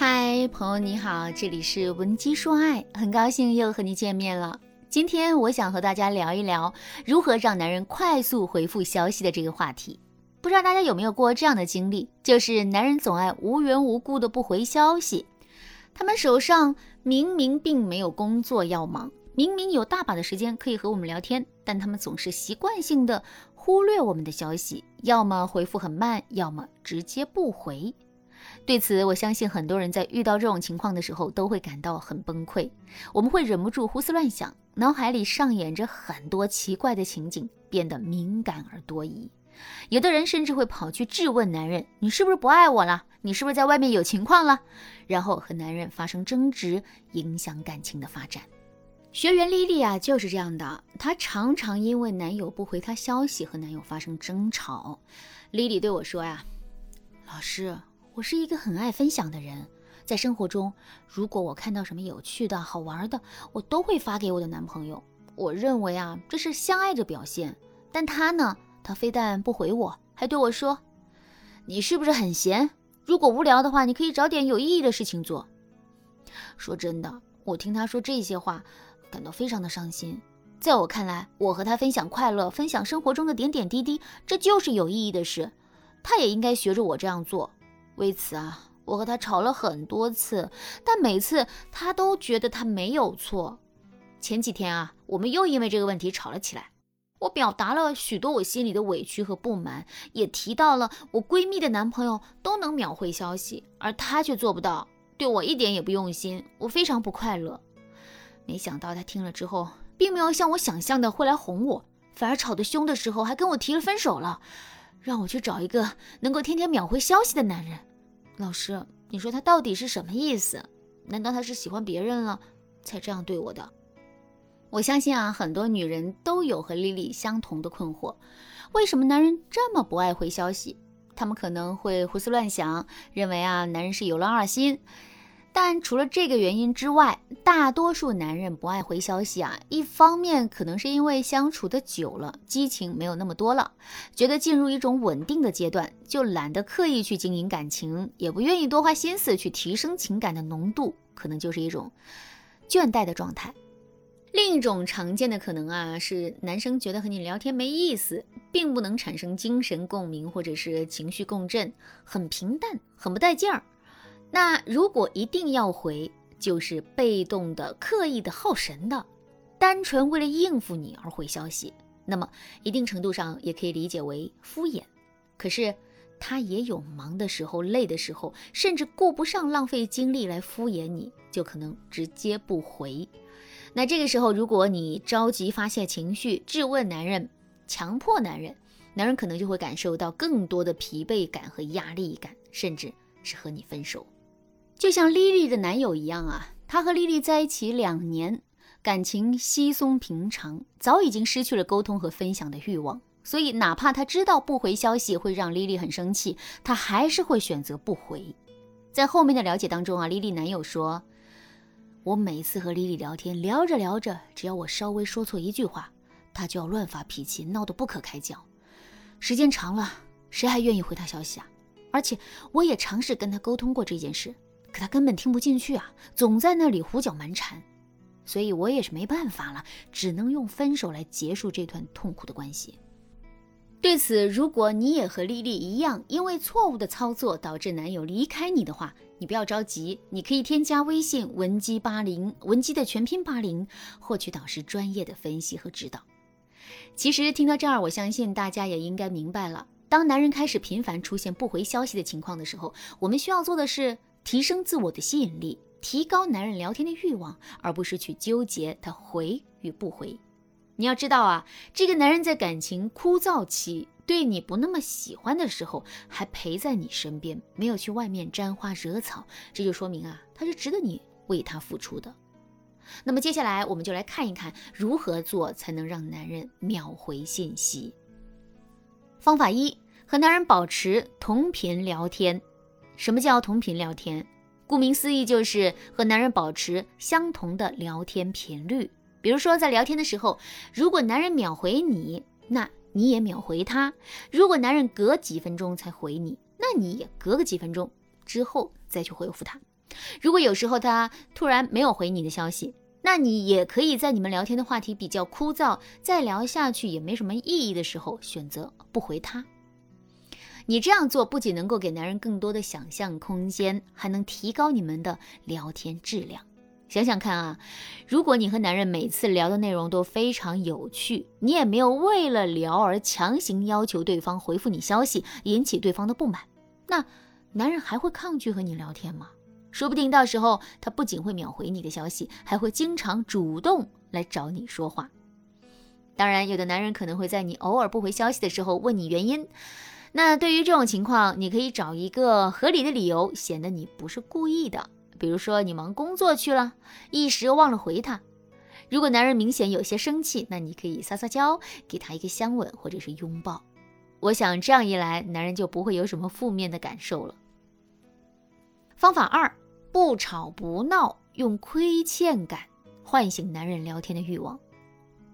嗨，朋友你好，这里是文姬说爱，很高兴又和你见面了。今天我想和大家聊一聊如何让男人快速回复消息的这个话题。不知道大家有没有过这样的经历，就是男人总爱无缘无故的不回消息。他们手上明明并没有工作要忙，明明有大把的时间可以和我们聊天，但他们总是习惯性的忽略我们的消息，要么回复很慢，要么直接不回。对此，我相信很多人在遇到这种情况的时候都会感到很崩溃。我们会忍不住胡思乱想，脑海里上演着很多奇怪的情景，变得敏感而多疑。有的人甚至会跑去质问男人：“你是不是不爱我了？你是不是在外面有情况了？”然后和男人发生争执，影响感情的发展。学员丽丽啊，就是这样的。她常常因为男友不回她消息和男友发生争吵。丽丽对我说呀：“老师。”我是一个很爱分享的人，在生活中，如果我看到什么有趣的好玩的，我都会发给我的男朋友。我认为啊，这是相爱的表现。但他呢，他非但不回我，还对我说：“你是不是很闲？如果无聊的话，你可以找点有意义的事情做。”说真的，我听他说这些话，感到非常的伤心。在我看来，我和他分享快乐，分享生活中的点点滴滴，这就是有意义的事。他也应该学着我这样做。为此啊，我和他吵了很多次，但每次他都觉得他没有错。前几天啊，我们又因为这个问题吵了起来。我表达了许多我心里的委屈和不满，也提到了我闺蜜的男朋友都能秒回消息，而他却做不到，对我一点也不用心，我非常不快乐。没想到他听了之后，并没有像我想象的会来哄我，反而吵得凶的时候还跟我提了分手了，让我去找一个能够天天秒回消息的男人。老师，你说他到底是什么意思？难道他是喜欢别人了才这样对我的？我相信啊，很多女人都有和丽丽相同的困惑：为什么男人这么不爱回消息？他们可能会胡思乱想，认为啊，男人是有了二心。但除了这个原因之外，大多数男人不爱回消息啊，一方面可能是因为相处的久了，激情没有那么多了，觉得进入一种稳定的阶段，就懒得刻意去经营感情，也不愿意多花心思去提升情感的浓度，可能就是一种倦怠的状态。另一种常见的可能啊，是男生觉得和你聊天没意思，并不能产生精神共鸣或者是情绪共振，很平淡，很不带劲儿。那如果一定要回，就是被动的、刻意的、耗神的，单纯为了应付你而回消息，那么一定程度上也可以理解为敷衍。可是他也有忙的时候、累的时候，甚至顾不上浪费精力来敷衍你，就可能直接不回。那这个时候，如果你着急发泄情绪、质问男人、强迫男人，男人可能就会感受到更多的疲惫感和压力感，甚至是和你分手。就像莉莉的男友一样啊，他和莉莉在一起两年，感情稀松平常，早已经失去了沟通和分享的欲望。所以，哪怕他知道不回消息会让莉莉很生气，他还是会选择不回。在后面的了解当中啊，莉莉男友说：“我每次和莉莉聊天，聊着聊着，只要我稍微说错一句话，他就要乱发脾气，闹得不可开交。时间长了，谁还愿意回他消息啊？而且，我也尝试跟他沟通过这件事。”可他根本听不进去啊，总在那里胡搅蛮缠，所以我也是没办法了，只能用分手来结束这段痛苦的关系。对此，如果你也和丽丽一样，因为错误的操作导致男友离开你的话，你不要着急，你可以添加微信文姬八零，文姬的全拼八零，获取导师专业的分析和指导。其实听到这儿，我相信大家也应该明白了，当男人开始频繁出现不回消息的情况的时候，我们需要做的是。提升自我的吸引力，提高男人聊天的欲望，而不是去纠结他回与不回。你要知道啊，这个男人在感情枯燥期，对你不那么喜欢的时候，还陪在你身边，没有去外面沾花惹草，这就说明啊，他是值得你为他付出的。那么接下来，我们就来看一看如何做才能让男人秒回信息。方法一，和男人保持同频聊天。什么叫同频聊天？顾名思义，就是和男人保持相同的聊天频率。比如说，在聊天的时候，如果男人秒回你，那你也秒回他；如果男人隔几分钟才回你，那你也隔个几分钟之后再去回复他。如果有时候他突然没有回你的消息，那你也可以在你们聊天的话题比较枯燥，再聊下去也没什么意义的时候，选择不回他。你这样做不仅能够给男人更多的想象空间，还能提高你们的聊天质量。想想看啊，如果你和男人每次聊的内容都非常有趣，你也没有为了聊而强行要求对方回复你消息，引起对方的不满，那男人还会抗拒和你聊天吗？说不定到时候他不仅会秒回你的消息，还会经常主动来找你说话。当然，有的男人可能会在你偶尔不回消息的时候问你原因。那对于这种情况，你可以找一个合理的理由，显得你不是故意的。比如说你忙工作去了，一时忘了回他。如果男人明显有些生气，那你可以撒撒娇，给他一个香吻或者是拥抱。我想这样一来，男人就不会有什么负面的感受了。方法二：不吵不闹，用亏欠感唤醒男人聊天的欲望。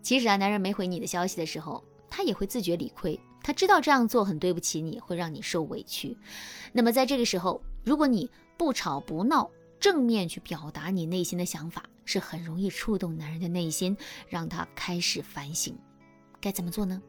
其实啊，男人没回你的消息的时候，他也会自觉理亏，他知道这样做很对不起你，会让你受委屈。那么在这个时候，如果你不吵不闹，正面去表达你内心的想法，是很容易触动男人的内心，让他开始反省。该怎么做呢？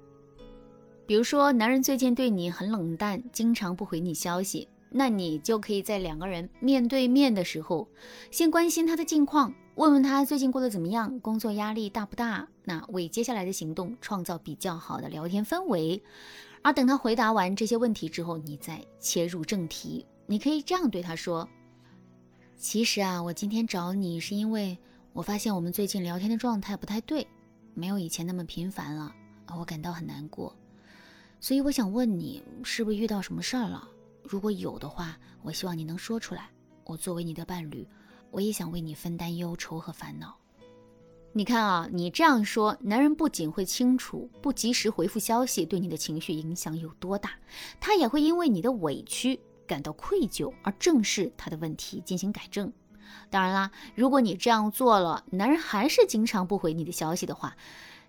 比如说，男人最近对你很冷淡，经常不回你消息，那你就可以在两个人面对面的时候，先关心他的近况，问问他最近过得怎么样，工作压力大不大？那为接下来的行动创造比较好的聊天氛围。而等他回答完这些问题之后，你再切入正题。你可以这样对他说。其实啊，我今天找你是因为我发现我们最近聊天的状态不太对，没有以前那么频繁了，我感到很难过，所以我想问你，是不是遇到什么事儿了？如果有的话，我希望你能说出来。我作为你的伴侣，我也想为你分担忧愁和烦恼。你看啊，你这样说，男人不仅会清楚不及时回复消息对你的情绪影响有多大，他也会因为你的委屈。感到愧疚而正视他的问题进行改正。当然啦，如果你这样做了，男人还是经常不回你的消息的话，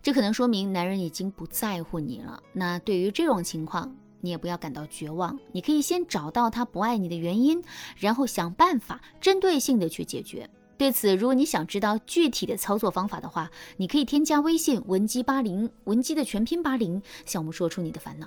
这可能说明男人已经不在乎你了。那对于这种情况，你也不要感到绝望，你可以先找到他不爱你的原因，然后想办法针对性的去解决。对此，如果你想知道具体的操作方法的话，你可以添加微信文姬八零，文姬的全拼八零，向我们说出你的烦恼。